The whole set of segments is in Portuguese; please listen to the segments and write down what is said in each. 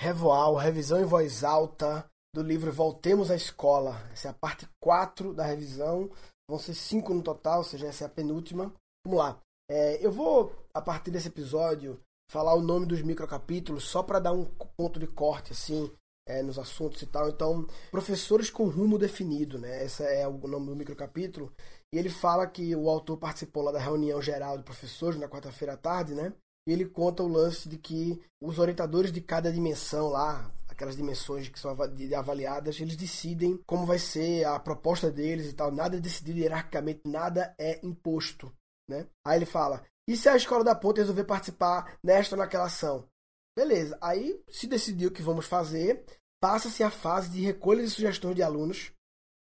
Revoal, revisão em voz alta do livro Voltemos à Escola. Essa é a parte 4 da revisão. Vão ser cinco no total, ou seja, essa é a penúltima. Vamos lá. É, eu vou, a partir desse episódio, falar o nome dos microcapítulos só para dar um ponto de corte, assim, é, nos assuntos e tal. Então, professores com rumo definido, né? Esse é o nome do microcapítulo. E ele fala que o autor participou lá da reunião geral de professores na quarta-feira à tarde, né? E ele conta o lance de que os orientadores de cada dimensão lá, aquelas dimensões que são avaliadas, eles decidem como vai ser a proposta deles e tal. Nada é decidido hierarquicamente, nada é imposto, né? Aí ele fala: e se a escola da ponta resolver participar nesta ou naquela ação? Beleza, aí se decidiu o que vamos fazer, passa-se a fase de recolha de sugestões de alunos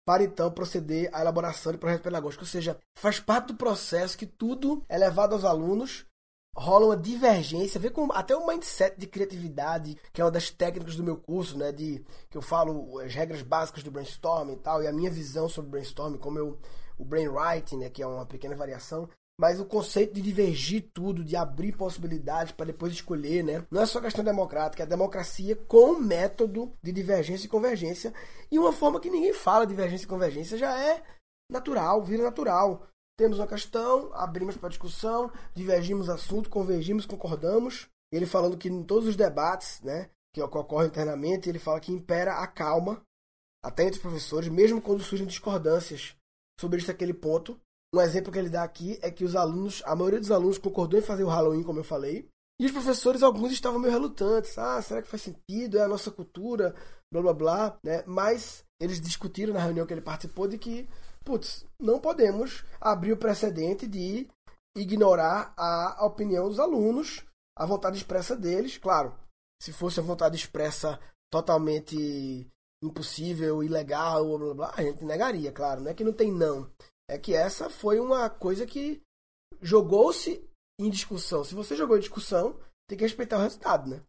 para então proceder à elaboração de projeto pedagógico. Ou seja, faz parte do processo que tudo é levado aos alunos, rola uma divergência, vê com até o mindset de criatividade, que é uma das técnicas do meu curso, né, de que eu falo as regras básicas do brainstorming e tal, e a minha visão sobre brainstorming, como eu o brainwriting, né, que é uma pequena variação, mas o conceito de divergir tudo, de abrir possibilidades para depois escolher, né? Não é só questão democrática, é democracia com método de divergência e convergência. E uma forma que ninguém fala divergência e convergência já é natural, vira natural. Temos uma questão, abrimos para discussão, divergimos assunto, convergimos, concordamos. Ele falando que em todos os debates, né, que ocorrem internamente, ele fala que impera a calma, até entre os professores, mesmo quando surgem discordâncias sobre este aquele ponto, um exemplo que ele dá aqui é que os alunos, a maioria dos alunos concordou em fazer o Halloween, como eu falei, e os professores, alguns estavam meio relutantes. Ah, será que faz sentido? É a nossa cultura, blá blá blá, né? Mas eles discutiram na reunião que ele participou de que, putz, não podemos abrir o precedente de ignorar a opinião dos alunos, a vontade expressa deles. Claro, se fosse a vontade expressa totalmente impossível, ilegal, blá blá blá, a gente negaria, claro, não é que não tem não é que essa foi uma coisa que jogou-se em discussão. Se você jogou em discussão, tem que respeitar o resultado, né?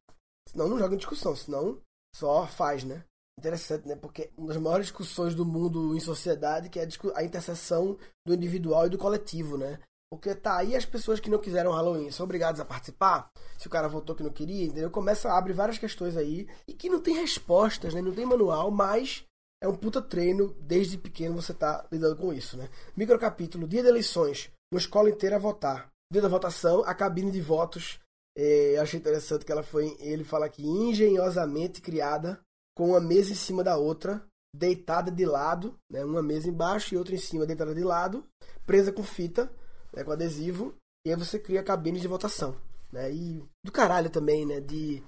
Senão não joga em discussão, senão só faz, né? Interessante, né? Porque uma das maiores discussões do mundo em sociedade que é a interseção do individual e do coletivo, né? Porque tá aí as pessoas que não quiseram Halloween são obrigadas a participar. Se o cara votou que não queria, entendeu? Começa a abrir várias questões aí e que não tem respostas, né? Não tem manual, mas é um puta treino, desde pequeno você tá lidando com isso, né? Microcapítulo, dia de eleições, uma escola inteira a votar. Dia da votação, a cabine de votos, é, achei interessante que ela foi, ele fala aqui, engenhosamente criada, com uma mesa em cima da outra, deitada de lado, né? Uma mesa embaixo e outra em cima, deitada de lado, presa com fita, né? com adesivo, e aí você cria cabines de votação, né? E do caralho também, né? De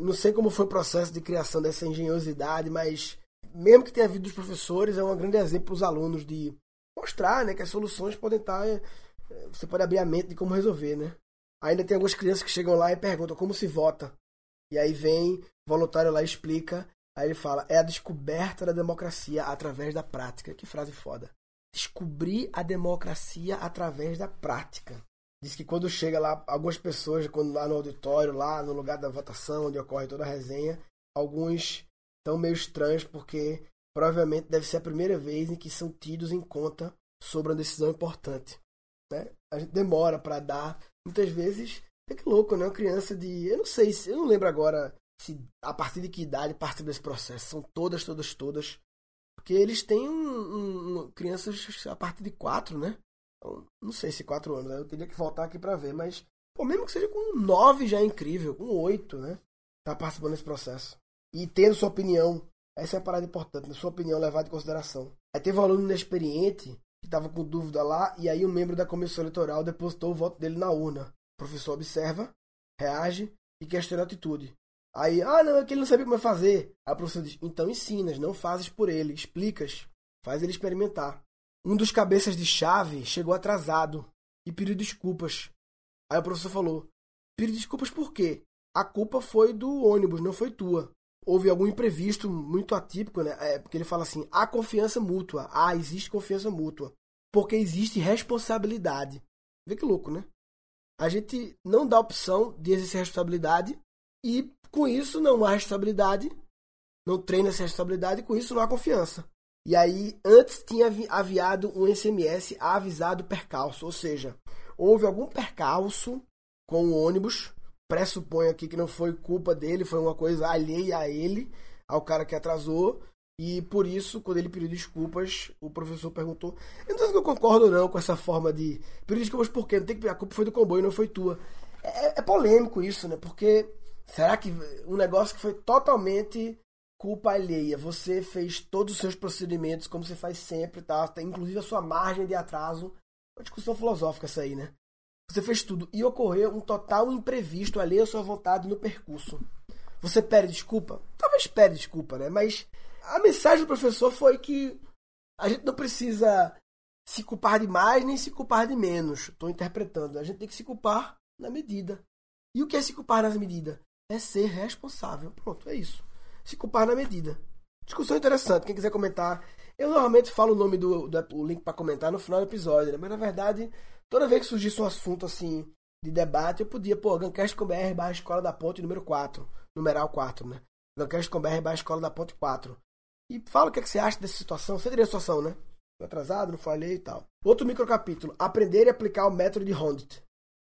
não sei como foi o processo de criação dessa engenhosidade, mas mesmo que tenha vindo dos professores, é um grande exemplo para os alunos de mostrar né, que as soluções podem estar. É, você pode abrir a mente de como resolver, né? Ainda tem algumas crianças que chegam lá e perguntam como se vota. E aí vem voluntário lá e explica. Aí ele fala: é a descoberta da democracia através da prática. Que frase foda. Descobrir a democracia através da prática. Diz que quando chega lá, algumas pessoas, quando lá no auditório, lá no lugar da votação, onde ocorre toda a resenha, alguns tão meio estranhos porque provavelmente deve ser a primeira vez em que são tidos em conta sobre uma decisão importante. Né? A gente demora para dar, muitas vezes, é que louco, né? Uma criança de, eu não sei, eu não lembro agora se a partir de que idade participa desse processo. São todas, todas, todas. Porque eles têm um, um, crianças a partir de quatro, né? Então, não sei se quatro anos, né? eu teria que voltar aqui para ver, mas pô, mesmo que seja com nove já é incrível, com oito, né? Tá participando desse processo e tendo sua opinião. Essa é a parada importante, né? sua opinião levada em consideração. Aí teve um aluno inexperiente que estava com dúvida lá, e aí um membro da comissão eleitoral depositou o voto dele na urna. O professor observa, reage e questiona a atitude. Aí, ah, não, é que ele não sabia como fazer. Aí o professor diz: então ensinas, não fazes por ele, explicas, faz ele experimentar. Um dos cabeças de chave chegou atrasado e pediu desculpas. Aí o professor falou: pediu desculpas por quê? A culpa foi do ônibus, não foi tua houve algum imprevisto muito atípico, né? É, porque ele fala assim: há confiança mútua. Ah, existe confiança mútua. Porque existe responsabilidade. Vê que louco, né? A gente não dá opção de exercer responsabilidade e com isso não há responsabilidade, não treina essa responsabilidade com isso não há confiança. E aí, antes tinha aviado um SMS avisado percalço, ou seja, houve algum percalço com o ônibus pressupõe aqui que não foi culpa dele, foi uma coisa alheia a ele, ao cara que atrasou. E por isso, quando ele pediu desculpas, o professor perguntou. Eu não eu concordo não com essa forma de. Pedir desculpas por quê? Não tem que a culpa foi do comboio, não foi tua. É, é polêmico isso, né? Porque será que um negócio que foi totalmente culpa alheia. Você fez todos os seus procedimentos como você faz sempre, tá? Inclusive a sua margem de atraso. Uma discussão filosófica essa aí, né? Você fez tudo e ocorreu um total imprevisto alheio à sua vontade no percurso. Você pede desculpa? Talvez pede desculpa, né? Mas a mensagem do professor foi que a gente não precisa se culpar de mais nem se culpar de menos. Estou interpretando. A gente tem que se culpar na medida. E o que é se culpar nas medidas? É ser responsável. Pronto, é isso se culpar na medida. Discussão interessante, quem quiser comentar. Eu normalmente falo o nome do, do o link para comentar no final do episódio, né? mas na verdade, toda vez que surgisse um assunto assim de debate, eu podia, pô, Gancast com BR barra Escola da Ponte número 4, numeral 4, né? Gancast com BR barra Escola da Ponte 4. E fala o que, é que você acha dessa situação. Você teria a situação, né? Atrasado, não falei e tal. Outro microcapítulo. Aprender e aplicar o método de Hondit.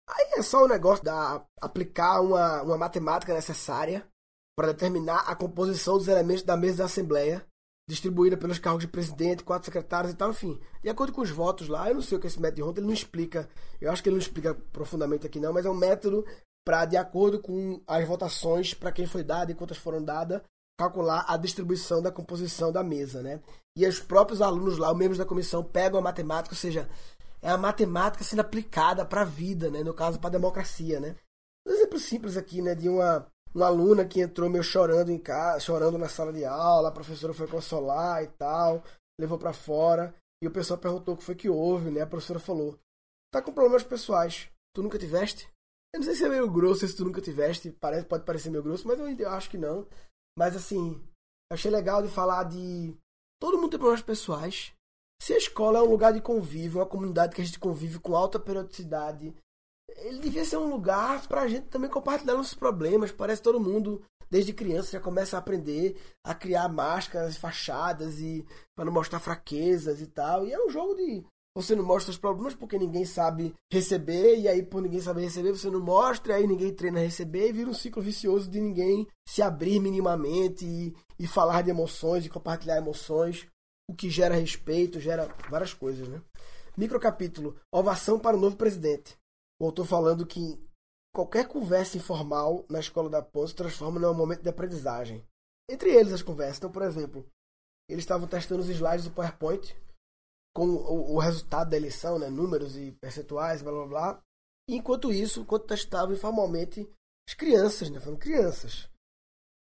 Aí é só o negócio da aplicar uma, uma matemática necessária para determinar a composição dos elementos da mesa da Assembleia, distribuída pelos cargos de presidente, quatro secretários e tal, enfim. De acordo com os votos lá, eu não sei o que esse método de Ronda, ele não explica, eu acho que ele não explica profundamente aqui não, mas é um método para, de acordo com as votações, para quem foi dado e quantas foram dadas, calcular a distribuição da composição da mesa, né? E os próprios alunos lá, os membros da comissão, pegam a matemática, ou seja, é a matemática sendo aplicada para a vida, né? No caso, para a democracia, né? Um exemplo simples aqui, né? De uma uma aluna que entrou meio chorando em casa, chorando na sala de aula, a professora foi consolar e tal, levou para fora, e o pessoal perguntou o que foi que houve, né? A professora falou: "Tá com problemas pessoais. Tu nunca tiveste?" Eu não sei se é meio grosso se tu nunca tiveste, parece, pode parecer meio grosso, mas eu, eu acho que não. Mas assim, achei legal de falar de todo mundo tem problemas pessoais. Se a escola é um lugar de convívio, uma comunidade que a gente convive com alta periodicidade, ele devia ser um lugar para a gente também compartilhar nossos problemas. Parece todo mundo, desde criança, já começa a aprender a criar máscaras, fachadas e para não mostrar fraquezas e tal. E é um jogo de você não mostra os problemas porque ninguém sabe receber, e aí por ninguém saber receber, você não mostra, e aí ninguém treina a receber, e vira um ciclo vicioso de ninguém se abrir minimamente e, e falar de emoções e compartilhar emoções, o que gera respeito, gera várias coisas, né? Microcapítulo: Ovação para o novo presidente o autor falando que qualquer conversa informal na escola da Ponte se transforma num momento de aprendizagem. Entre eles as conversas. Então, por exemplo, eles estavam testando os slides do PowerPoint com o, o resultado da eleição, né, números e percentuais, blá blá blá. E enquanto isso, enquanto testavam informalmente, as crianças, né, falando crianças,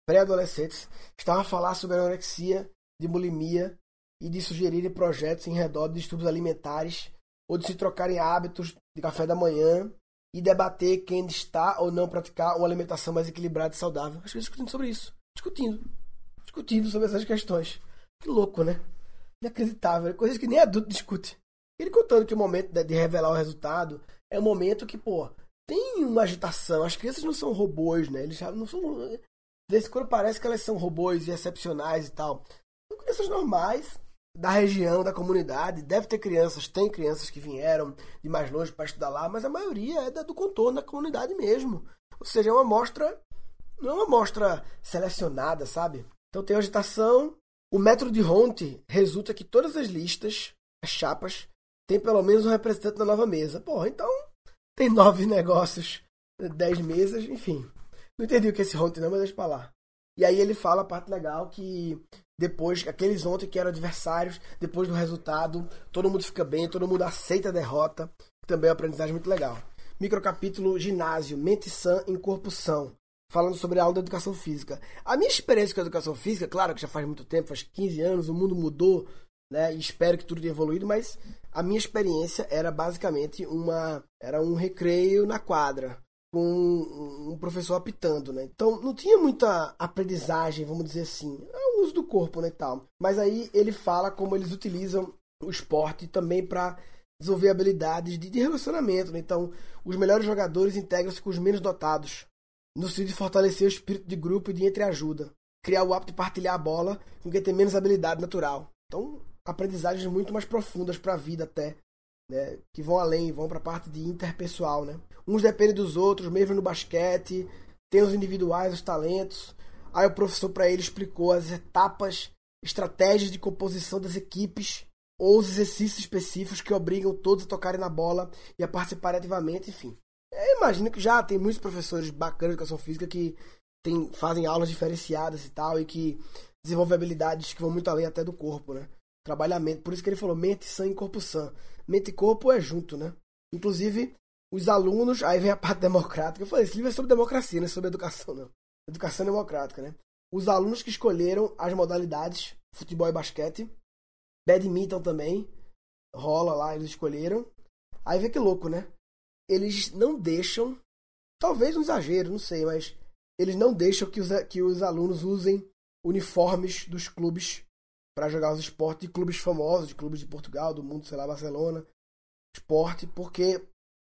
pré-adolescentes, estavam a falar sobre anorexia, de bulimia e de sugerirem projetos em redor de distúrbios alimentares ou de se trocarem hábitos de café da manhã e debater quem está ou não praticar uma alimentação mais equilibrada e saudável. Acho que discutindo sobre isso. Discutindo. Discutindo sobre essas questões. Que louco, né? Inacreditável. Coisas que nem adulto discute. Ele contando que o momento de revelar o resultado é um momento que, pô, tem uma agitação. As crianças não são robôs, né? Eles já não são. Desse quando parece que elas são robôs e excepcionais e tal. São crianças normais, da região, da comunidade. Deve ter crianças, tem crianças que vieram de mais longe para estudar lá, mas a maioria é da, do contorno da comunidade mesmo. Ou seja, é uma amostra, não é uma amostra selecionada, sabe? Então tem agitação. O método de Ronte resulta que todas as listas, as chapas, tem pelo menos um representante na nova mesa. Porra, então tem nove negócios, dez mesas, enfim. Não entendi o que é esse Ronte não, mas deixa pra lá. E aí ele fala a parte legal que depois, aqueles ontem que eram adversários, depois do resultado, todo mundo fica bem, todo mundo aceita a derrota. Também é uma aprendizagem muito legal. Microcapítulo Ginásio, Mente Sã em Corpo São. Falando sobre a aula da educação física. A minha experiência com a educação física, claro que já faz muito tempo, faz 15 anos, o mundo mudou, né? E espero que tudo tenha evoluído, mas a minha experiência era basicamente uma. Era um recreio na quadra com um professor apitando, né? Então não tinha muita aprendizagem, vamos dizer assim. É o uso do corpo, né, tal. Mas aí ele fala como eles utilizam o esporte também para desenvolver habilidades de, de relacionamento, né? Então, os melhores jogadores integram-se com os menos dotados, no sentido de fortalecer o espírito de grupo e de entreajuda, criar o hábito de partilhar a bola com quem tem menos habilidade natural. Então, aprendizagens muito mais profundas para a vida até né, que vão além, vão para a parte de interpessoal, né? Uns dependem dos outros, mesmo no basquete, tem os individuais, os talentos. Aí o professor para ele explicou as etapas, estratégias de composição das equipes ou os exercícios específicos que obrigam todos a tocarem na bola e a participarem ativamente, enfim. Eu imagino que já tem muitos professores bacanas de educação física que tem, fazem aulas diferenciadas e tal, e que desenvolvem habilidades que vão muito além até do corpo, né? Trabalhamento. Por isso que ele falou mente, sangue, corpo, sã. Mente e corpo é junto, né? Inclusive, os alunos, aí vem a parte democrática. Eu falei, esse livro é sobre democracia, não é sobre educação, não. Educação democrática, né? Os alunos que escolheram as modalidades, futebol e basquete, badminton também, rola lá, eles escolheram. Aí vê que louco, né? Eles não deixam, talvez um exagero, não sei, mas eles não deixam que os, que os alunos usem uniformes dos clubes para jogar os esportes de clubes famosos, de clubes de Portugal, do mundo, sei lá, Barcelona, esporte, porque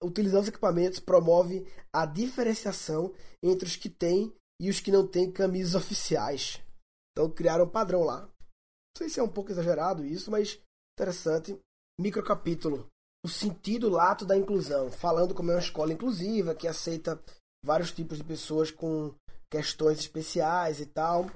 utilizando os equipamentos promove a diferenciação entre os que têm e os que não têm camisas oficiais. Então criaram um padrão lá. Não sei se é um pouco exagerado isso, mas interessante. Microcapítulo. O sentido lato da inclusão, falando como é uma escola inclusiva que aceita vários tipos de pessoas com questões especiais e tal.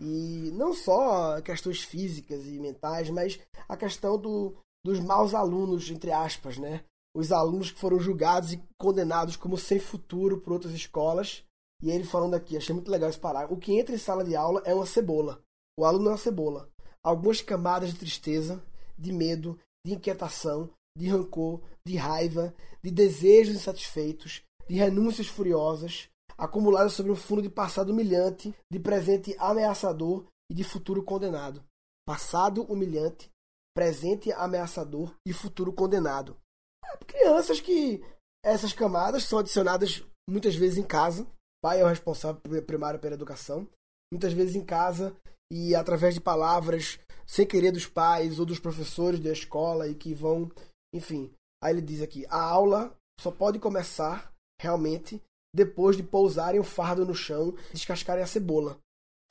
E não só questões físicas e mentais, mas a questão do, dos maus alunos, entre aspas, né? Os alunos que foram julgados e condenados como sem futuro por outras escolas. E ele falando aqui, achei muito legal esse parágrafo. O que entra em sala de aula é uma cebola. O aluno é uma cebola. Algumas camadas de tristeza, de medo, de inquietação, de rancor, de raiva, de desejos insatisfeitos, de renúncias furiosas, acumuladas sobre um fundo de passado humilhante, de presente ameaçador e de futuro condenado. Passado humilhante, presente ameaçador e futuro condenado. É, crianças que essas camadas são adicionadas muitas vezes em casa. Pai é o responsável primário pela educação. Muitas vezes em casa e através de palavras sem querer dos pais ou dos professores da escola e que vão, enfim. Aí ele diz aqui: a aula só pode começar realmente depois de pousarem o fardo no chão descascarem a cebola.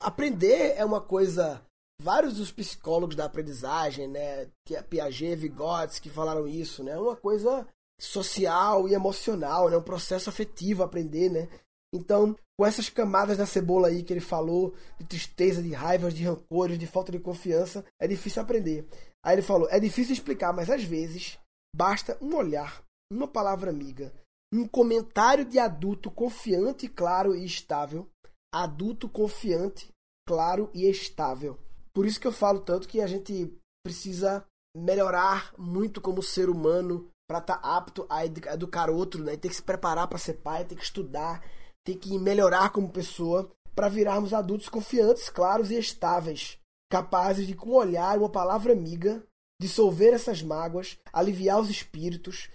Aprender é uma coisa. Vários dos psicólogos da aprendizagem, né, Piaget, Vygotsky, falaram isso, né, é uma coisa social e emocional, né, um processo afetivo aprender, né. Então, com essas camadas da cebola aí que ele falou, de tristeza, de raiva, de rancores, de falta de confiança, é difícil aprender. Aí ele falou: é difícil explicar, mas às vezes basta um olhar, uma palavra amiga, um comentário de adulto confiante, claro e estável. Adulto confiante, claro e estável. Por isso que eu falo tanto que a gente precisa melhorar muito como ser humano para estar tá apto a educar outro, né? Tem que se preparar para ser pai, tem que estudar, tem que melhorar como pessoa para virarmos adultos confiantes, claros e estáveis, capazes de com um olhar, uma palavra amiga, dissolver essas mágoas, aliviar os espíritos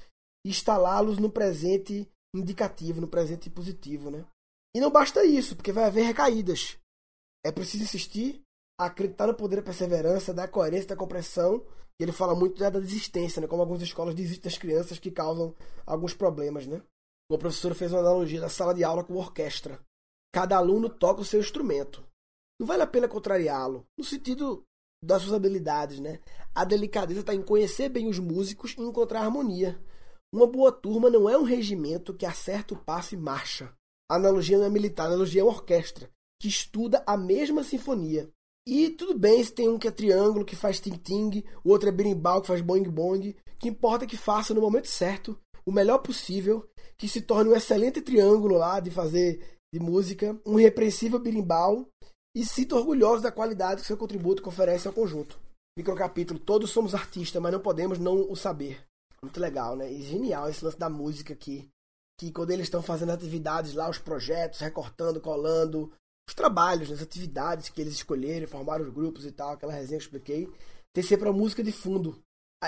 instalá-los no presente indicativo, no presente positivo, né? E não basta isso, porque vai haver recaídas. É preciso insistir, acreditar no poder da perseverança, da coerência, da compreensão. E ele fala muito da desistência, né? Como algumas escolas desistem das crianças que causam alguns problemas, né? O professor fez uma analogia da sala de aula com orquestra. Cada aluno toca o seu instrumento. Não vale a pena contrariá-lo, no sentido das suas habilidades, né? A delicadeza está em conhecer bem os músicos e encontrar harmonia. Uma boa turma não é um regimento que acerta o passo e marcha. A analogia não é militar, a analogia é uma orquestra que estuda a mesma sinfonia. E tudo bem se tem um que é triângulo, que faz ting-ting, o outro é berimbau, que faz boing-boing. O que importa é que faça no momento certo, o melhor possível, que se torne um excelente triângulo lá de fazer de música, um irrepreensível berimbau e sinta orgulhoso da qualidade que seu contributo oferece ao conjunto. Microcapítulo: Todos somos artistas, mas não podemos não o saber. Muito legal, né? E genial esse lance da música aqui. Que quando eles estão fazendo atividades lá, os projetos, recortando, colando, os trabalhos, as atividades que eles escolheram, formaram os grupos e tal, aquela resenha que eu expliquei, tem sempre a música de fundo.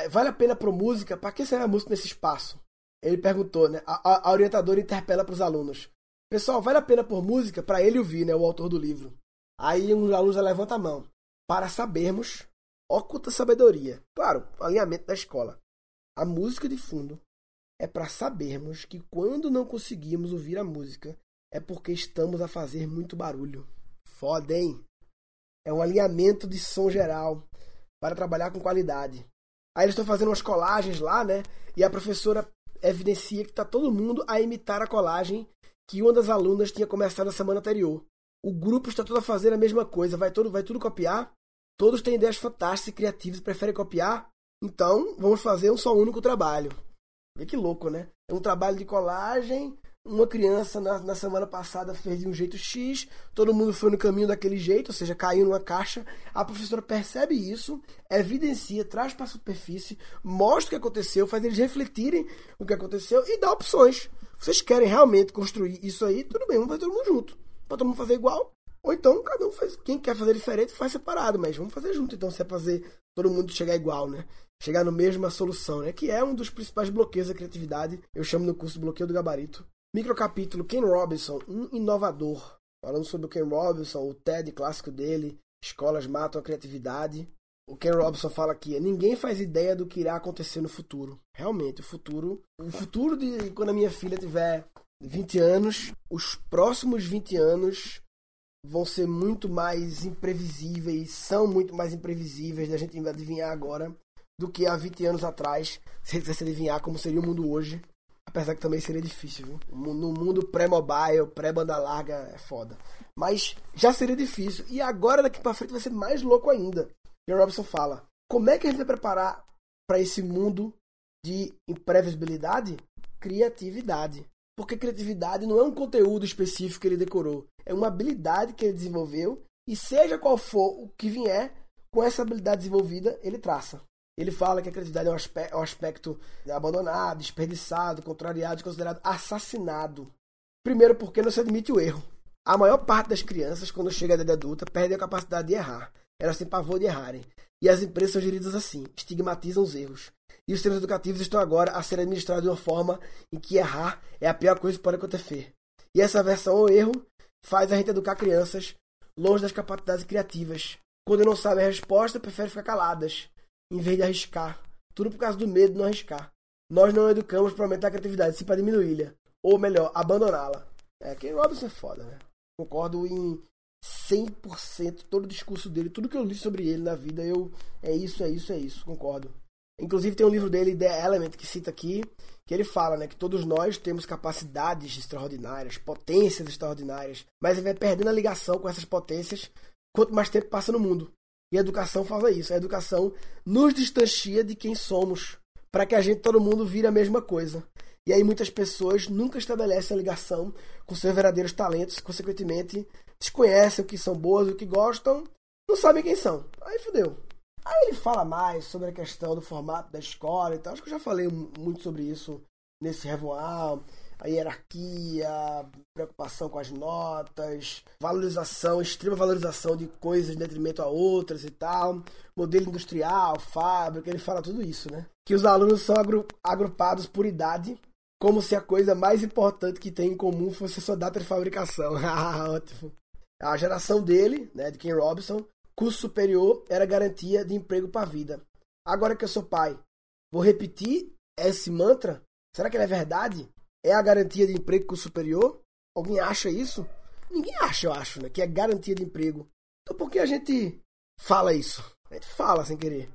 Vale a pena pro música? Para que será a música nesse espaço? Ele perguntou, né? A, a orientadora interpela para os alunos. Pessoal, vale a pena por música para ele ouvir, né? O autor do livro. Aí um aluno já levanta a mão. Para sabermos, oculta sabedoria. Claro, alinhamento da escola. A música de fundo é para sabermos que quando não conseguimos ouvir a música é porque estamos a fazer muito barulho. Foda, hein? É um alinhamento de som geral para trabalhar com qualidade. Aí eles estão fazendo umas colagens lá, né? E a professora evidencia que está todo mundo a imitar a colagem que uma das alunas tinha começado na semana anterior. O grupo está todo a fazer a mesma coisa, vai, todo, vai tudo copiar. Todos têm ideias fantásticas e criativas e preferem copiar. Então, vamos fazer um só único trabalho. Vê que louco, né? É um trabalho de colagem. Uma criança na, na, semana passada fez de um jeito X, todo mundo foi no caminho daquele jeito, ou seja, caiu numa caixa. A professora percebe isso, evidencia, traz para a superfície, mostra o que aconteceu, faz eles refletirem o que aconteceu e dá opções. Vocês querem realmente construir isso aí? Tudo bem, vamos fazer todo mundo junto. Para todo mundo fazer igual, ou então cada um faz. Quem quer fazer diferente faz separado, mas vamos fazer junto. Então, se é fazer todo mundo chegar igual, né? Chegar na mesma solução, né? Que é um dos principais bloqueios da criatividade. Eu chamo no curso bloqueio do gabarito. Microcapítulo Ken Robinson, um inovador. Falando sobre o Ken Robinson, o TED clássico dele, Escolas matam a criatividade. O Ken Robinson fala aqui: ninguém faz ideia do que irá acontecer no futuro. Realmente, o futuro. O futuro de quando a minha filha tiver 20 anos, os próximos 20 anos vão ser muito mais imprevisíveis, são muito mais imprevisíveis da gente adivinhar agora do que há 20 anos atrás, se quisesse adivinhar como seria o mundo hoje. Apesar que também seria difícil, viu? No mundo pré-mobile, pré-banda larga, é foda. Mas já seria difícil. E agora, daqui pra frente, vai ser mais louco ainda. E o Robson fala: como é que a gente vai preparar para esse mundo de imprevisibilidade? Criatividade. Porque criatividade não é um conteúdo específico que ele decorou, é uma habilidade que ele desenvolveu e seja qual for o que vier, com essa habilidade desenvolvida, ele traça. Ele fala que a criatividade é um aspecto abandonado, desperdiçado, contrariado, considerado assassinado. Primeiro, porque não se admite o erro. A maior parte das crianças, quando chega à idade adulta, perde a capacidade de errar. Elas têm pavor de errarem. E as empresas são geridas assim, estigmatizam os erros. E os sistemas educativos estão agora a ser administrados de uma forma em que errar é a pior coisa que pode acontecer. E essa versão ao erro faz a gente educar crianças longe das capacidades criativas. Quando não sabem a resposta, preferem ficar caladas, em vez de arriscar. Tudo por causa do medo de não arriscar. Nós não educamos para aumentar a criatividade, sim para diminuí-la. Ou melhor, abandoná-la. É, que Robinson é foda, né? Concordo em 100% todo o discurso dele, tudo que eu li sobre ele na vida, eu é isso, é isso, é isso, concordo. Inclusive tem um livro dele, The Element, que cita aqui, que ele fala né, que todos nós temos capacidades extraordinárias, potências extraordinárias, mas ele vai perdendo a ligação com essas potências quanto mais tempo passa no mundo. E a educação faz isso. A educação nos distancia de quem somos, para que a gente, todo mundo, vire a mesma coisa. E aí muitas pessoas nunca estabelecem a ligação com seus verdadeiros talentos, consequentemente desconhecem o que são boas, o que gostam, não sabem quem são. Aí fudeu. Aí ele fala mais sobre a questão do formato da escola e tal. Acho que eu já falei muito sobre isso nesse revoar. A hierarquia, preocupação com as notas, valorização, extrema valorização de coisas em detrimento a outras e tal. Modelo industrial, fábrica, ele fala tudo isso, né? Que os alunos são agru agrupados por idade, como se a coisa mais importante que tem em comum fosse a sua data de fabricação. Ótimo. A geração dele, né, de Ken Robinson, curso superior era garantia de emprego para a vida. Agora que eu sou pai, vou repetir esse mantra? Será que ele é verdade? É a garantia de emprego curso superior? Alguém acha isso? Ninguém acha, eu acho, né? Que é garantia de emprego. Então por que a gente fala isso? A gente fala sem querer.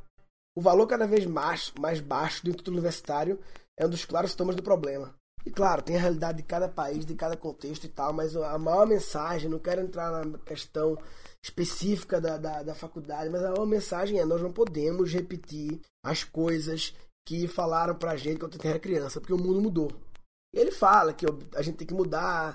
O valor cada vez mais, mais baixo do título universitário é um dos claros sintomas do problema. E claro, tem a realidade de cada país, de cada contexto e tal, mas a maior mensagem, não quero entrar na questão específica da, da, da faculdade, mas a maior mensagem é: nós não podemos repetir as coisas que falaram pra gente quando a gente era criança, porque o mundo mudou. Ele fala que a gente tem que mudar,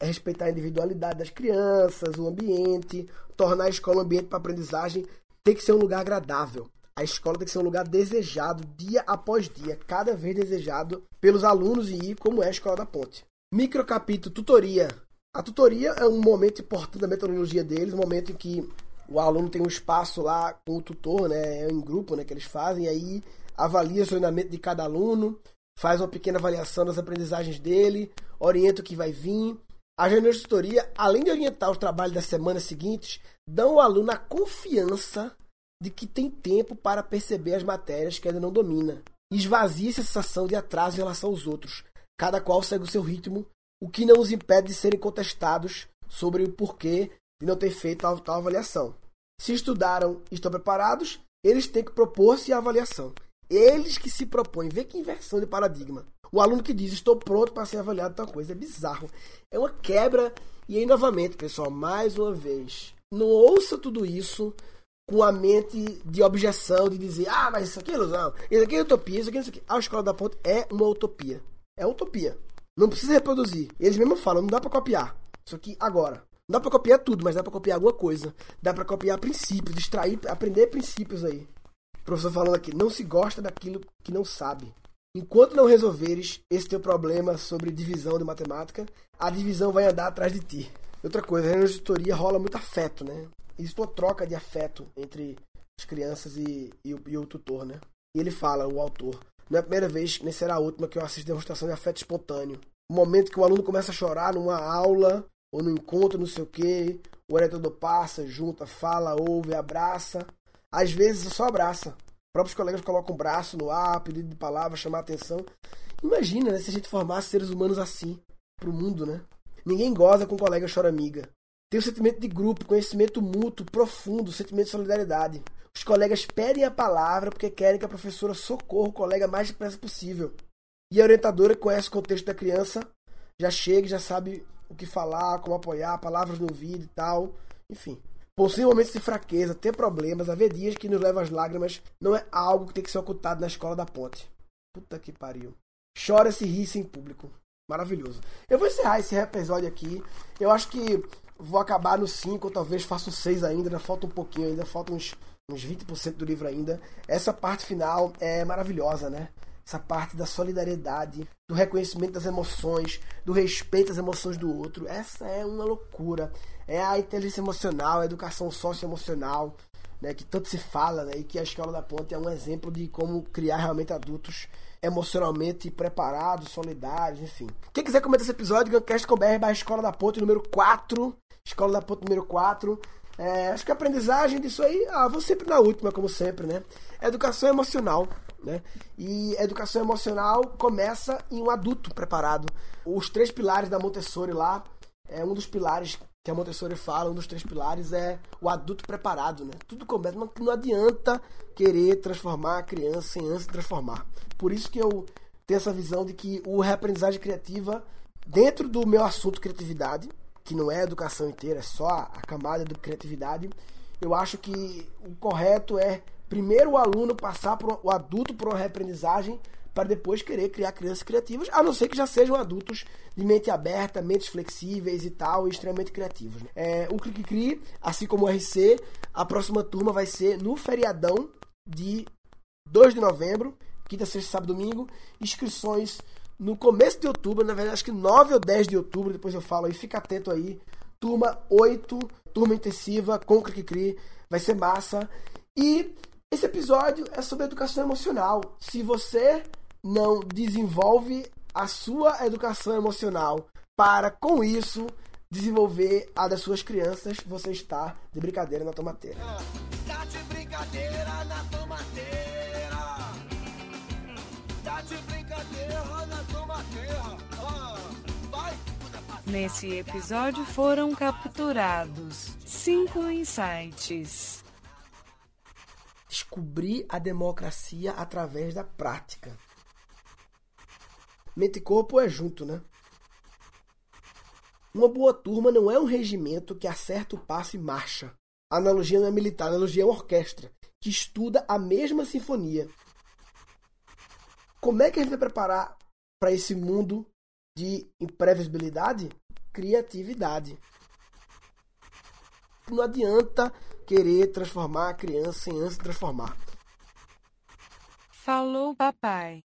é respeitar a individualidade das crianças, o ambiente, tornar a escola um ambiente para aprendizagem, tem que ser um lugar agradável. A escola tem que ser um lugar desejado dia após dia, cada vez desejado pelos alunos e como é a escola da ponte. Microcapítulo tutoria. A tutoria é um momento importante da metodologia deles, um momento em que o aluno tem um espaço lá com o tutor, né, em grupo, né, que eles fazem, aí avalia o treinamento de cada aluno, faz uma pequena avaliação das aprendizagens dele, orienta o que vai vir. A reuniões de tutoria, além de orientar os trabalhos das semanas seguintes, dão ao aluno a confiança de que tem tempo para perceber as matérias que ainda não domina. Esvazia essa sensação de atraso em relação aos outros. Cada qual segue o seu ritmo, o que não os impede de serem contestados sobre o porquê de não ter feito tal, tal avaliação. Se estudaram e estão preparados, eles têm que propor-se a avaliação. Eles que se propõem. Vê que inversão de paradigma. O aluno que diz, estou pronto para ser avaliado tal coisa. É bizarro. É uma quebra. E aí, novamente, pessoal, mais uma vez, não ouça tudo isso com a mente de objeção, de dizer, ah, mas isso aqui é ilusão, isso aqui é utopia, isso aqui é isso aqui. A escola da ponte é uma utopia. É utopia. Não precisa reproduzir. Eles mesmos falam, não dá para copiar. Isso aqui agora. Não dá pra copiar tudo, mas dá pra copiar alguma coisa. Dá pra copiar princípios, extrair, aprender princípios aí. Professor falando aqui, não se gosta daquilo que não sabe. Enquanto não resolveres esse teu problema sobre divisão de matemática, a divisão vai andar atrás de ti. Outra coisa, na tutoria rola muito afeto, né? Existe uma troca de afeto entre as crianças e, e, o, e o tutor, né? E ele fala, o autor, não é a primeira vez, nem será a última que eu assisto demonstração de afeto espontâneo. O momento que o aluno começa a chorar numa aula ou no encontro, não sei o quê. O orientador passa, junta, fala, ouve, abraça. Às vezes só abraça. Próprios colegas colocam o braço no ar, pedido de palavra, chamar atenção. Imagina, né, se a gente formasse seres humanos assim pro mundo, né? Ninguém goza com o colega chora amiga. Tem o sentimento de grupo, conhecimento mútuo, profundo, sentimento de solidariedade. Os colegas pedem a palavra porque querem que a professora socorra o colega mais depressa possível. E a orientadora conhece o contexto da criança, já chega, já sabe o que falar, como apoiar, palavras no ouvido e tal. Enfim. Possui momentos de fraqueza, ter problemas, haver dias que nos levam às lágrimas, não é algo que tem que ser ocultado na escola da ponte. Puta que pariu. Chora se ri em público. Maravilhoso. Eu vou encerrar esse episódio aqui. Eu acho que vou acabar no 5, ou talvez faça o 6 ainda. Ainda falta um pouquinho, ainda falta uns, uns 20% do livro ainda. Essa parte final é maravilhosa, né? essa parte da solidariedade, do reconhecimento das emoções, do respeito às emoções do outro. Essa é uma loucura. É a inteligência emocional, a educação socioemocional, né, que tanto se fala, né, e que a Escola da Ponte é um exemplo de como criar realmente adultos emocionalmente preparados, solidários, enfim. Quem quiser comentar esse episódio, Guncast com BR Escola da Ponte número 4. Escola da Ponte número 4. É, acho que a aprendizagem disso aí, ah, vou sempre na última, como sempre, né? Educação emocional. Né? E educação emocional começa em um adulto preparado. Os três pilares da Montessori lá, é um dos pilares que a Montessori fala, um dos três pilares é o adulto preparado, né? Tudo começa, não, não adianta querer transformar a criança em antes de transformar. Por isso que eu tenho essa visão de que o reaprendizagem criativa, dentro do meu assunto criatividade, que não é educação inteira, é só a camada de criatividade, eu acho que o correto é primeiro o aluno passar por, o adulto por uma reaprendizagem para depois querer criar crianças criativas, a não ser que já sejam adultos de mente aberta, mentes flexíveis e tal, e extremamente criativos. Né? É, o Clique Cri, assim como o RC, a próxima turma vai ser no feriadão de 2 de novembro, quinta, sexta, sábado, domingo. Inscrições no começo de outubro, na verdade acho que 9 ou 10 de outubro, depois eu falo aí, fica atento aí. Turma 8, turma intensiva com o Clique Cri, vai ser massa. E esse episódio é sobre educação emocional. Se você não desenvolve a sua educação emocional para, com isso, desenvolver a das suas crianças, você está de brincadeira na tomateira. Tá de brincadeira na tomateira. Tá de brincadeira na tomateira. Ah, vai. Nesse episódio foram capturados cinco insights descobrir a democracia através da prática. Mente e corpo é junto, né? Uma boa turma não é um regimento que acerta o passo e marcha. A analogia não é militar, a analogia é uma orquestra que estuda a mesma sinfonia. Como é que a gente vai preparar para esse mundo de imprevisibilidade? Criatividade. Não adianta querer transformar a criança em antes de transformar. Falou, papai.